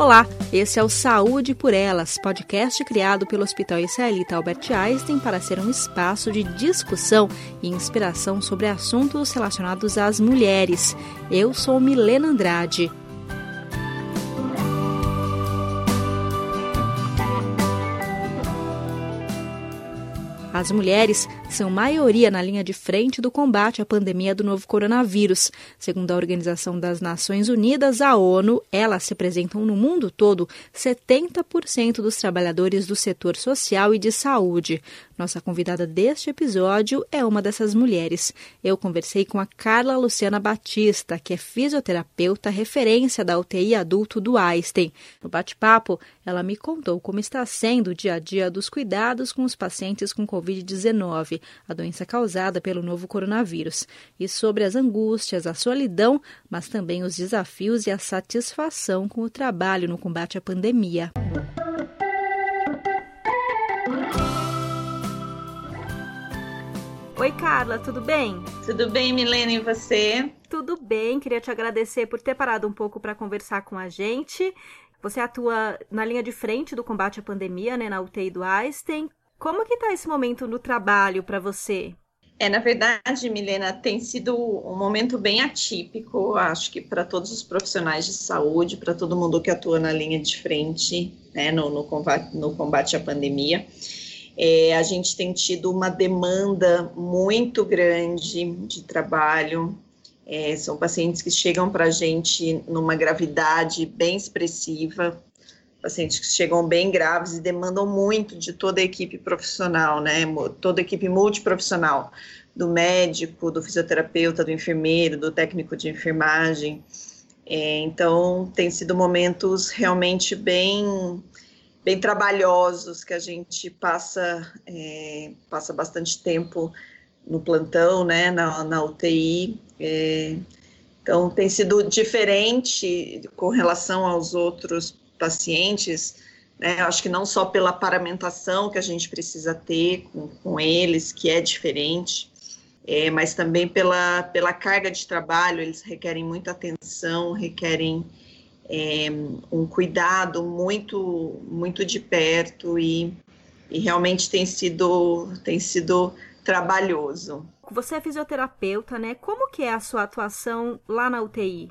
Olá, esse é o Saúde por Elas, podcast criado pelo Hospital Israelita Albert Einstein para ser um espaço de discussão e inspiração sobre assuntos relacionados às mulheres. Eu sou Milena Andrade. As mulheres são maioria na linha de frente do combate à pandemia do novo coronavírus. Segundo a Organização das Nações Unidas, a ONU, elas representam no mundo todo 70% dos trabalhadores do setor social e de saúde. Nossa convidada deste episódio é uma dessas mulheres. Eu conversei com a Carla Luciana Batista, que é fisioterapeuta referência da UTI adulto do Einstein. No bate-papo, ela me contou como está sendo o dia a dia dos cuidados com os pacientes com Covid-19, a doença causada pelo novo coronavírus, e sobre as angústias, a solidão, mas também os desafios e a satisfação com o trabalho no combate à pandemia. Oi, Carla, tudo bem? Tudo bem, Milena, e você? Tudo bem, queria te agradecer por ter parado um pouco para conversar com a gente. Você atua na linha de frente do combate à pandemia, né, na UTI do Einstein. Como que está esse momento no trabalho para você? É, na verdade, Milena, tem sido um momento bem atípico, acho que para todos os profissionais de saúde, para todo mundo que atua na linha de frente, né, no, no, combate, no combate à pandemia. É, a gente tem tido uma demanda muito grande de trabalho. É, são pacientes que chegam para a gente numa gravidade bem expressiva, pacientes que chegam bem graves e demandam muito de toda a equipe profissional, né? Toda a equipe multiprofissional, do médico, do fisioterapeuta, do enfermeiro, do técnico de enfermagem. É, então, tem sido momentos realmente bem bem trabalhosos, que a gente passa, é, passa bastante tempo no plantão, né, na, na UTI. É, então, tem sido diferente com relação aos outros pacientes, né, acho que não só pela paramentação que a gente precisa ter com, com eles, que é diferente, é, mas também pela, pela carga de trabalho, eles requerem muita atenção, requerem é, um cuidado muito, muito de perto e, e realmente tem sido, tem sido trabalhoso. Você é fisioterapeuta, né? Como que é a sua atuação lá na UTI?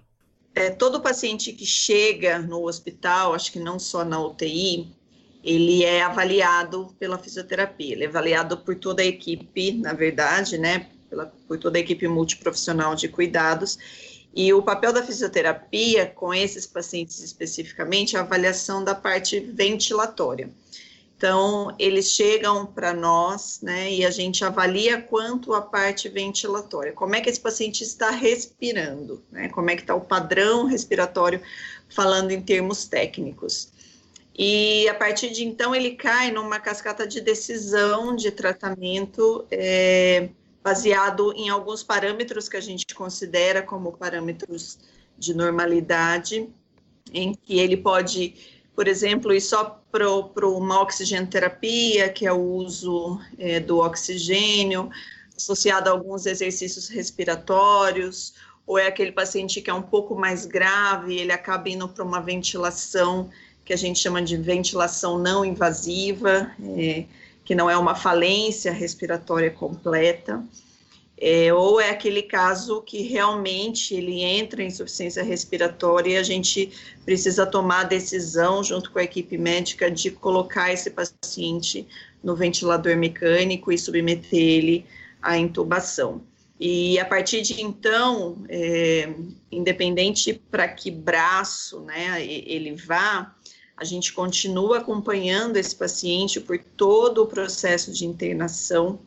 É, todo paciente que chega no hospital, acho que não só na UTI, ele é avaliado pela fisioterapia, ele é avaliado por toda a equipe, na verdade, né, pela, por toda a equipe multiprofissional de cuidados, e o papel da fisioterapia com esses pacientes especificamente é a avaliação da parte ventilatória. Então, eles chegam para nós, né, e a gente avalia quanto a parte ventilatória, como é que esse paciente está respirando, né, como é que está o padrão respiratório, falando em termos técnicos. E a partir de então, ele cai numa cascata de decisão de tratamento é, baseado em alguns parâmetros que a gente considera como parâmetros de normalidade, em que ele pode, por exemplo, ir só para uma oxigenoterapia, que é o uso é, do oxigênio, associado a alguns exercícios respiratórios, ou é aquele paciente que é um pouco mais grave, ele acaba indo para uma ventilação que a gente chama de ventilação não invasiva, é, que não é uma falência respiratória completa, é, ou é aquele caso que realmente ele entra em insuficiência respiratória e a gente precisa tomar a decisão, junto com a equipe médica, de colocar esse paciente no ventilador mecânico e submeter ele à intubação. E a partir de então, é, independente para que braço né, ele vá, a gente continua acompanhando esse paciente por todo o processo de internação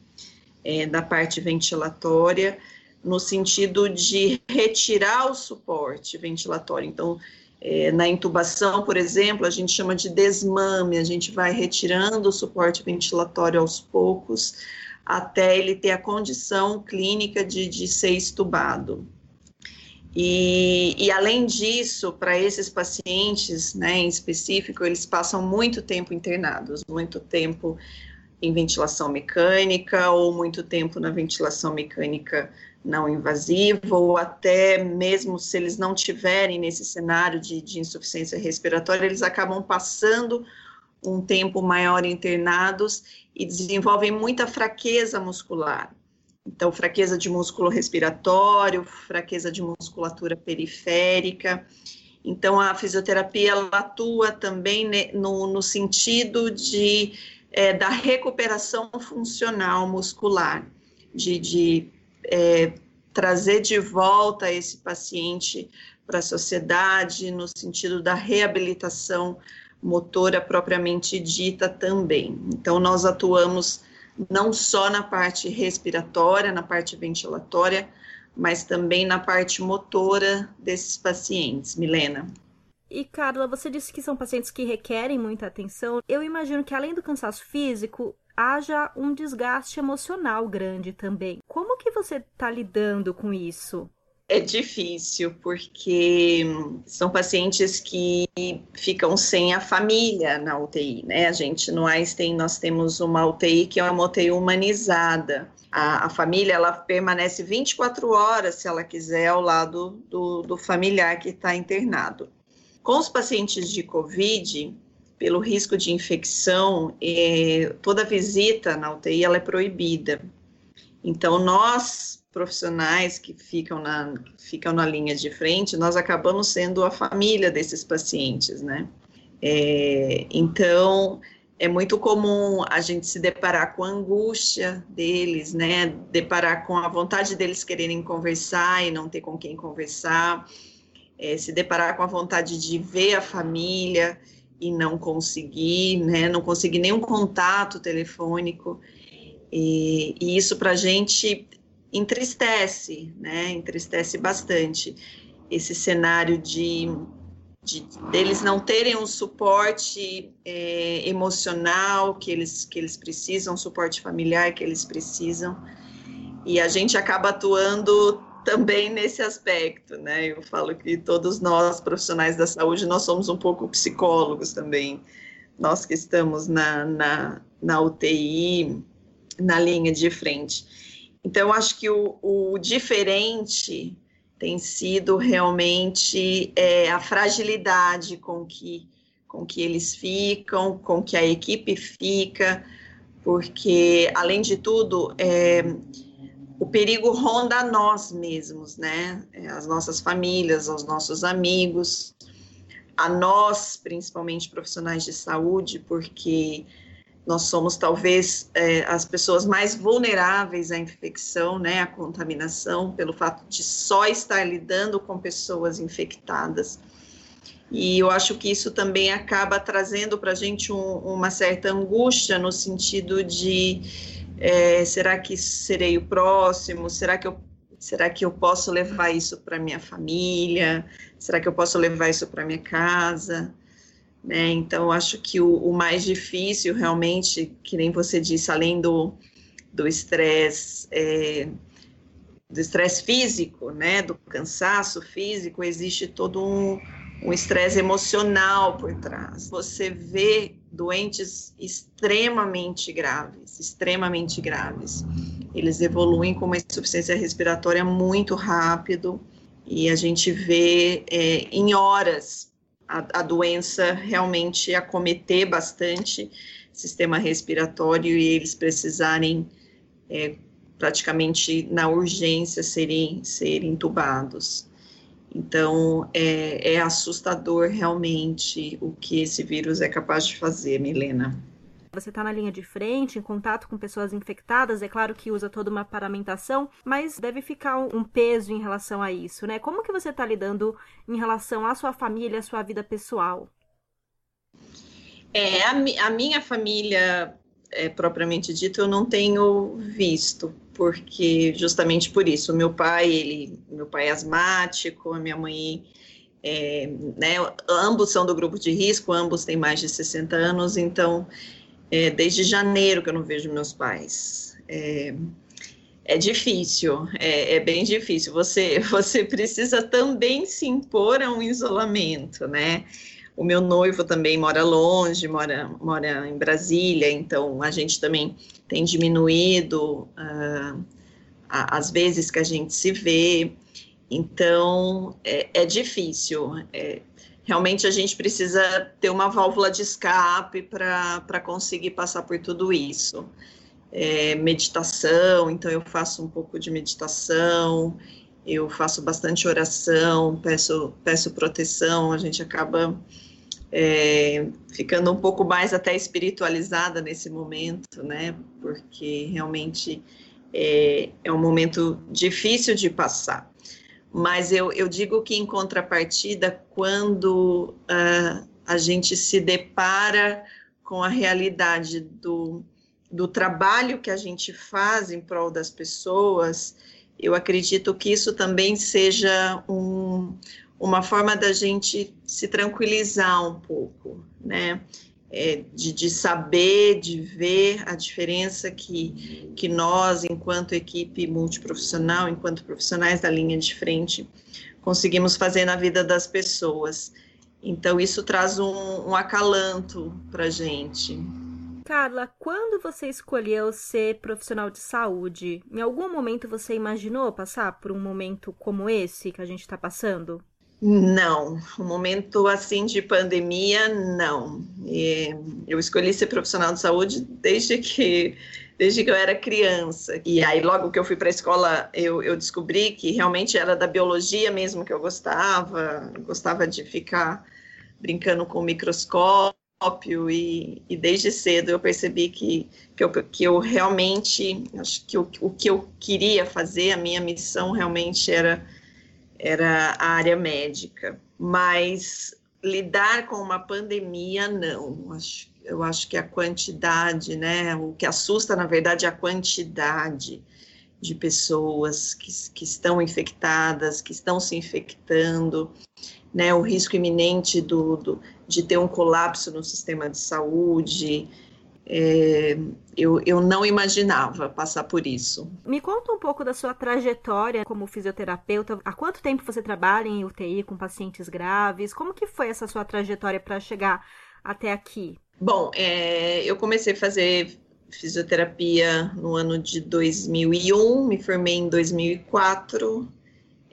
é, da parte ventilatória, no sentido de retirar o suporte ventilatório. Então, é, na intubação, por exemplo, a gente chama de desmame, a gente vai retirando o suporte ventilatório aos poucos, até ele ter a condição clínica de, de ser estubado. E, e, além disso, para esses pacientes, né, em específico, eles passam muito tempo internados, muito tempo em ventilação mecânica ou muito tempo na ventilação mecânica não invasiva, ou até mesmo se eles não tiverem nesse cenário de, de insuficiência respiratória, eles acabam passando um tempo maior internados e desenvolvem muita fraqueza muscular. Então, fraqueza de músculo respiratório, fraqueza de musculatura periférica. Então, a fisioterapia ela atua também no, no sentido de, é, da recuperação funcional muscular, de, de é, trazer de volta esse paciente para a sociedade, no sentido da reabilitação motora propriamente dita também. Então, nós atuamos não só na parte respiratória, na parte ventilatória, mas também na parte motora desses pacientes, Milena. E Carla, você disse que são pacientes que requerem muita atenção. Eu imagino que além do cansaço físico, haja um desgaste emocional grande também. Como que você está lidando com isso? É difícil, porque são pacientes que ficam sem a família na UTI, né? A gente no Einstein nós temos uma UTI que é uma UTI humanizada. A, a família ela permanece 24 horas, se ela quiser, ao lado do, do familiar que está internado. Com os pacientes de Covid, pelo risco de infecção, eh, toda visita na UTI ela é proibida. Então, nós profissionais que ficam na, que ficam na linha de frente, nós acabamos sendo a família desses pacientes, né? É, então, é muito comum a gente se deparar com a angústia deles, né? Deparar com a vontade deles quererem conversar e não ter com quem conversar, é, se deparar com a vontade de ver a família e não conseguir, né? Não conseguir nenhum contato telefônico. E, e isso para a gente entristece, né? Entristece bastante esse cenário de, de deles não terem um suporte é, emocional que eles que eles precisam, um suporte familiar que eles precisam. E a gente acaba atuando também nesse aspecto, né? Eu falo que todos nós profissionais da saúde nós somos um pouco psicólogos também. Nós que estamos na, na, na UTI, na linha de frente. Então, acho que o, o diferente tem sido realmente é, a fragilidade com que, com que eles ficam, com que a equipe fica, porque, além de tudo, é, o perigo ronda nós mesmos, né? É, as nossas famílias, aos nossos amigos, a nós, principalmente profissionais de saúde, porque nós somos talvez é, as pessoas mais vulneráveis à infecção, né, à contaminação, pelo fato de só estar lidando com pessoas infectadas. E eu acho que isso também acaba trazendo para a gente um, uma certa angústia no sentido de é, será que serei o próximo? Será que eu será que eu posso levar isso para minha família? Será que eu posso levar isso para minha casa? Né? Então, acho que o, o, mais difícil, realmente, que nem você disse, além do estresse, é, do estresse físico, né, do cansaço físico, existe todo um estresse emocional por trás. Você vê doentes extremamente graves, extremamente graves. Eles evoluem com uma insuficiência respiratória muito rápido e a gente vê é, em horas a, a doença realmente acometer bastante sistema respiratório e eles precisarem é, praticamente na urgência serem, serem intubados. Então, é, é, assustador realmente o que esse vírus é capaz de fazer, Milena. Você está na linha de frente, em contato com pessoas infectadas, é claro que usa toda uma paramentação, mas deve ficar um peso em relação a isso, né? Como que você está lidando em relação à sua família, à sua vida pessoal? É, a, a minha família, é, propriamente dito, eu não tenho visto, porque justamente por isso, meu pai, ele, meu pai é asmático, a minha mãe é, né, ambos são do grupo de risco, ambos têm mais de 60 anos, então é, desde janeiro que eu não vejo meus pais. É, é difícil, é, é, bem difícil. Você, você precisa também se impor a um isolamento, né? O meu noivo também mora longe, mora, mora em Brasília, então a gente também tem diminuído uh, as vezes que a gente se vê. Então é, é difícil. É, realmente a gente precisa ter uma válvula de escape para conseguir passar por tudo isso. É, meditação, então eu faço um pouco de meditação, eu faço bastante oração, peço, peço proteção, a gente acaba é, ficando um pouco mais até espiritualizada nesse momento, né? Porque realmente é, é um momento difícil de passar. Mas eu, eu digo que, em contrapartida, quando uh, a gente se depara com a realidade do, do trabalho que a gente faz em prol das pessoas, eu acredito que isso também seja um, uma forma da gente se tranquilizar um pouco, né? é, de, de, saber, de ver a diferença que, que nós, enquanto equipe multiprofissional, enquanto profissionais da linha de frente, conseguimos fazer na vida das pessoas. Então, isso traz um, um acalanto para a gente. Carla, quando você escolheu ser profissional de saúde, em algum momento você imaginou passar por um momento como esse que a gente está passando? Não, um momento assim de pandemia, não. E eu escolhi ser profissional de saúde desde que desde que eu era criança. E aí, logo que eu fui para a escola, eu, eu, descobri que realmente era da biologia mesmo que eu gostava, gostava de ficar brincando com o microscópio, e, e desde cedo eu percebi que, que, eu, que eu realmente, acho que o, o que eu queria fazer, a minha missão realmente era era a área médica, mas lidar com uma pandemia, não. Eu acho que a quantidade, né? O que assusta, na verdade, é a quantidade de pessoas que, que estão infectadas, que estão se infectando, né? O risco iminente do, do de ter um colapso no sistema de saúde, é, eu, eu não imaginava passar por isso. Me conta um pouco da sua trajetória como fisioterapeuta. Há quanto tempo você trabalha em UTI com pacientes graves? Como que foi essa sua trajetória para chegar até aqui? Bom, é, eu comecei a fazer fisioterapia no ano de 2001, me formei em 2004.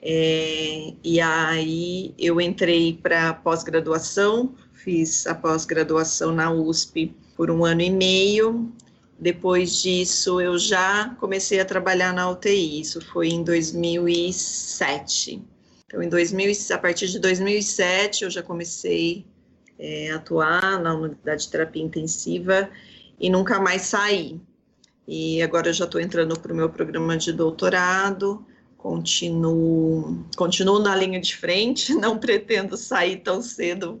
É, e aí eu entrei para pós-graduação, fiz a pós-graduação na USP por um ano e meio. Depois disso, eu já comecei a trabalhar na UTI. Isso foi em 2007. Então, em 2000, a partir de 2007, eu já comecei é, a atuar na unidade de terapia intensiva e nunca mais saí. E agora eu já estou entrando para o meu programa de doutorado, continuo, continuo na linha de frente, não pretendo sair tão cedo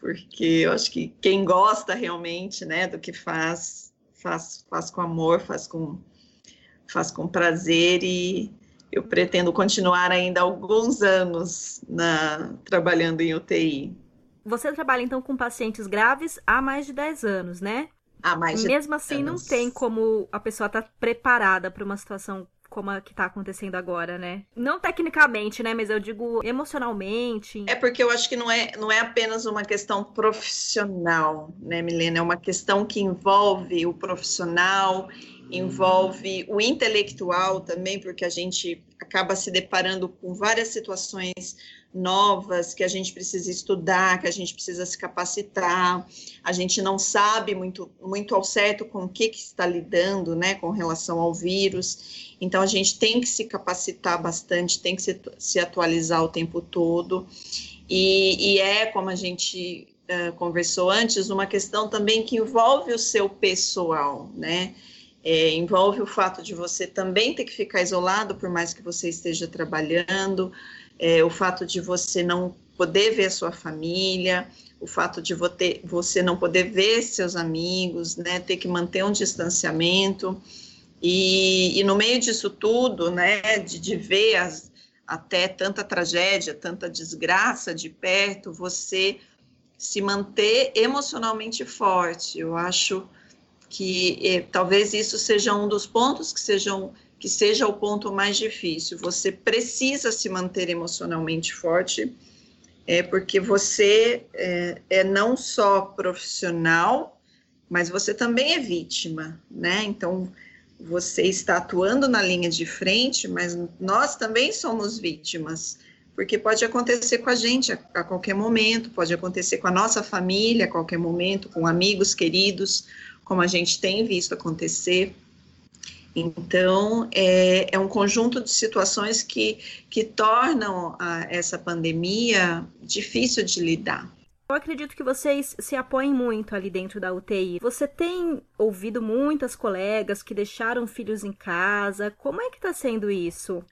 porque eu acho que quem gosta realmente, né, do que faz, faz, faz com amor, faz com, faz com prazer e eu pretendo continuar ainda alguns anos na, trabalhando em UTI. Você trabalha então com pacientes graves há mais de 10 anos, né? Há mais de Mesmo assim, anos. não tem como a pessoa estar tá preparada para uma situação como a que tá acontecendo agora, né? Não tecnicamente, né? Mas eu digo emocionalmente. É porque eu acho que não é, não é apenas uma questão profissional, né, Milena? É uma questão que envolve o profissional, envolve o intelectual também, porque a gente acaba se deparando com várias situações novas que a gente precisa estudar, que a gente precisa se capacitar. A gente não sabe muito, muito ao certo com o que, que está lidando, né, com relação ao vírus. Então, a gente tem que se capacitar bastante, tem que se, se atualizar o tempo todo. E, e é, como a gente uh, conversou antes, uma questão também que envolve o seu pessoal, né? É, envolve o fato de você também ter que ficar isolado, por mais que você esteja trabalhando, é, o fato de você não poder ver a sua família, o fato de você não poder ver seus amigos, né, ter que manter um distanciamento, e, e no meio disso tudo, né, de, de ver as, até tanta tragédia, tanta desgraça de perto, você se manter emocionalmente forte. Eu acho que eh, talvez isso seja um dos pontos que sejam que seja o ponto mais difícil. Você precisa se manter emocionalmente forte é porque você é, é não só profissional, mas você também é vítima, né? Então, você está atuando na linha de frente, mas nós também somos vítimas, porque pode acontecer com a gente a, a, qualquer momento, pode acontecer com a nossa família a qualquer momento, com amigos queridos, como a gente tem visto acontecer. Então, é, é um conjunto de situações que, que tornam a, essa pandemia difícil de lidar. Eu acredito que vocês se apoiem muito ali dentro da UTI. Você tem ouvido muitas colegas que deixaram filhos em casa. Como é que está sendo isso?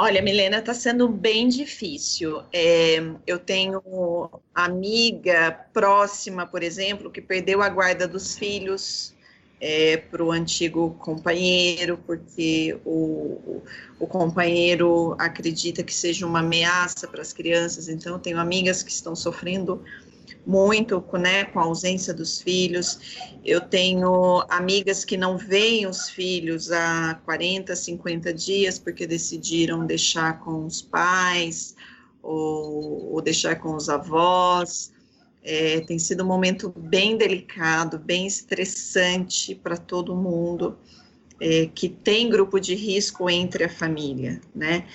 Olha, Milena, está sendo bem difícil. É, eu tenho amiga próxima, por exemplo, que perdeu a guarda dos filhos é, para o antigo companheiro, porque o, o companheiro acredita que seja uma ameaça para as crianças. Então, eu tenho amigas que estão sofrendo muito né, com a ausência dos filhos. Eu tenho amigas que não veem os filhos há 40, 50 dias porque decidiram deixar com os pais ou, ou deixar com os avós. É, tem sido um momento bem delicado, bem estressante para todo mundo é, que tem grupo de risco entre a família, né?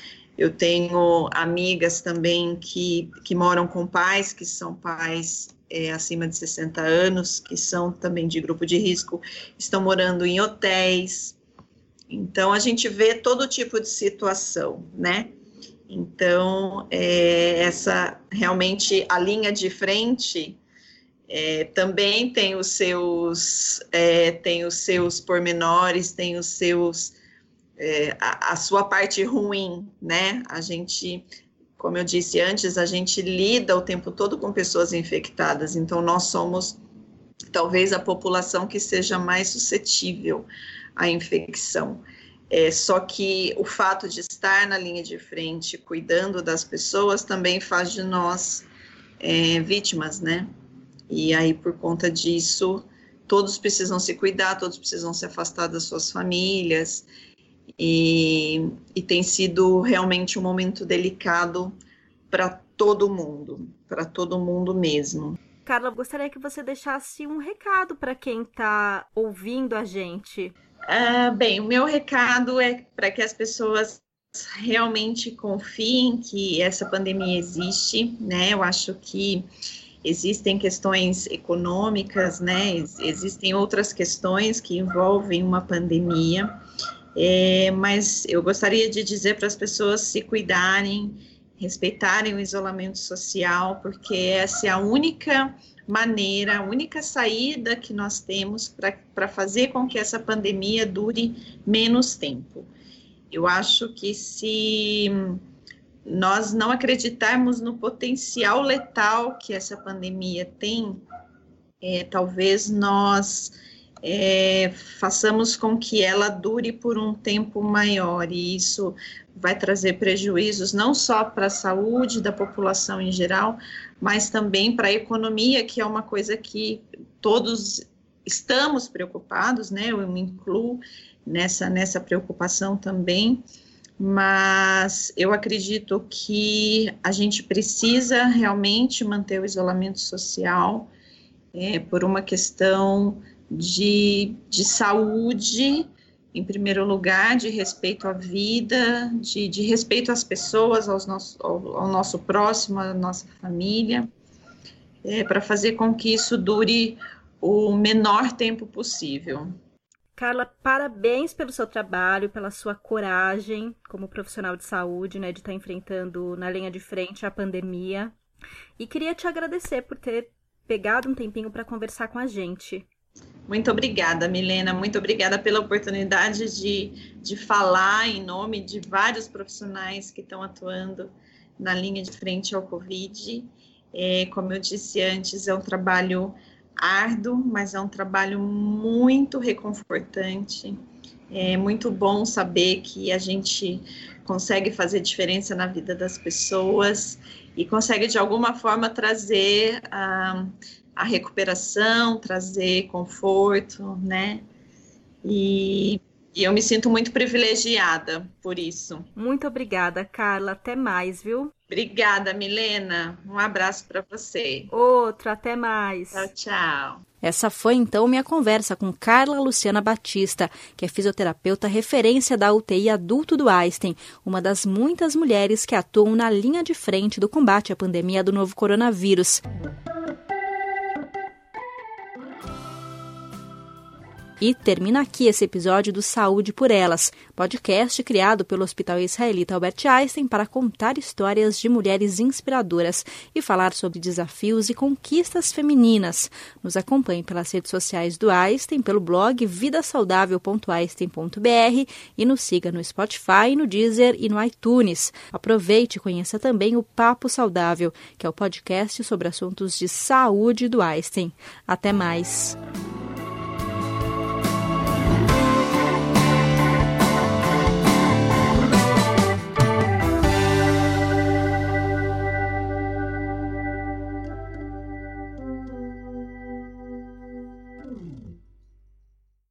Eu tenho amigas também que, que moram com pais, que são pais é, acima de 60 anos, que são também de grupo de risco, estão morando em hotéis. Então, a gente vê todo tipo de situação, né? Então, é, essa realmente a linha de frente é, também tem os seus é, tem os seus pormenores, tem os seus é, a, a, sua parte ruim, né? A gente, como eu disse antes, a gente lida o tempo todo com pessoas infectadas, então nós somos talvez a população que seja mais suscetível à infecção. É, só que o fato de estar na linha de frente, cuidando das pessoas, também faz de nós é, vítimas, né? E aí, por conta disso, todos precisam se cuidar, todos precisam se afastar das suas famílias, e, e tem sido realmente um momento delicado para todo mundo, para todo mundo mesmo. Carla, gostaria que você deixasse um recado para quem está ouvindo a gente. Ah, bem, o meu recado é para que as pessoas realmente confiem que essa pandemia existe, né? Eu acho que existem questões econômicas, né? Existem outras questões que envolvem uma pandemia, é, mas eu gostaria de dizer para as pessoas se cuidarem, respeitarem o isolamento social, porque essa é a única maneira, a única saída que nós temos para fazer com que essa pandemia dure menos tempo. Eu acho que se nós não acreditarmos no potencial letal que essa pandemia tem, é, talvez nós é, façamos com que ela dure por um tempo maior, e isso vai trazer prejuízos não só para a saúde da população em geral, mas também para a economia, que é uma coisa que todos estamos preocupados, né? Eu me incluo nessa, nessa preocupação também, mas eu acredito que a gente precisa realmente manter o isolamento social é, por uma questão de, de saúde em primeiro lugar, de respeito à vida, de, de respeito às pessoas, aos nosso, ao, ao, nosso próximo, à nossa família, é, para fazer com que isso dure o menor tempo possível. Carla, parabéns pelo seu trabalho, pela sua coragem como profissional de saúde, né, de estar enfrentando na linha de frente a pandemia. E queria te agradecer por ter pegado um tempinho para conversar com a gente. Muito obrigada, Milena. Muito obrigada pela oportunidade de, de falar em nome de vários profissionais que estão atuando na linha de frente ao Covid. É, como eu disse antes, é um trabalho árduo, mas é um trabalho muito reconfortante. É muito bom saber que a gente consegue fazer diferença na vida das pessoas e consegue, de alguma forma, trazer. Ah, a recuperação, trazer conforto, né? E E eu me sinto muito privilegiada por isso. Muito obrigada, Carla. Até mais, viu? Obrigada, Milena. Um abraço para você. Outro, até mais. Tchau, tchau. Essa foi então minha conversa com Carla Luciana Batista, que é fisioterapeuta referência da UTI adulto do Einstein, uma das muitas mulheres que atuam na linha de frente do combate à pandemia do novo coronavírus. E termina aqui esse episódio do Saúde por Elas, podcast criado pelo Hospital Israelita Albert Einstein para contar histórias de mulheres inspiradoras e falar sobre desafios e conquistas femininas. Nos acompanhe pelas redes sociais do Einstein, pelo blog vidasaudável.einstein.br e nos siga no Spotify, no Deezer e no iTunes. Aproveite e conheça também o Papo Saudável, que é o podcast sobre assuntos de saúde do Einstein. Até mais!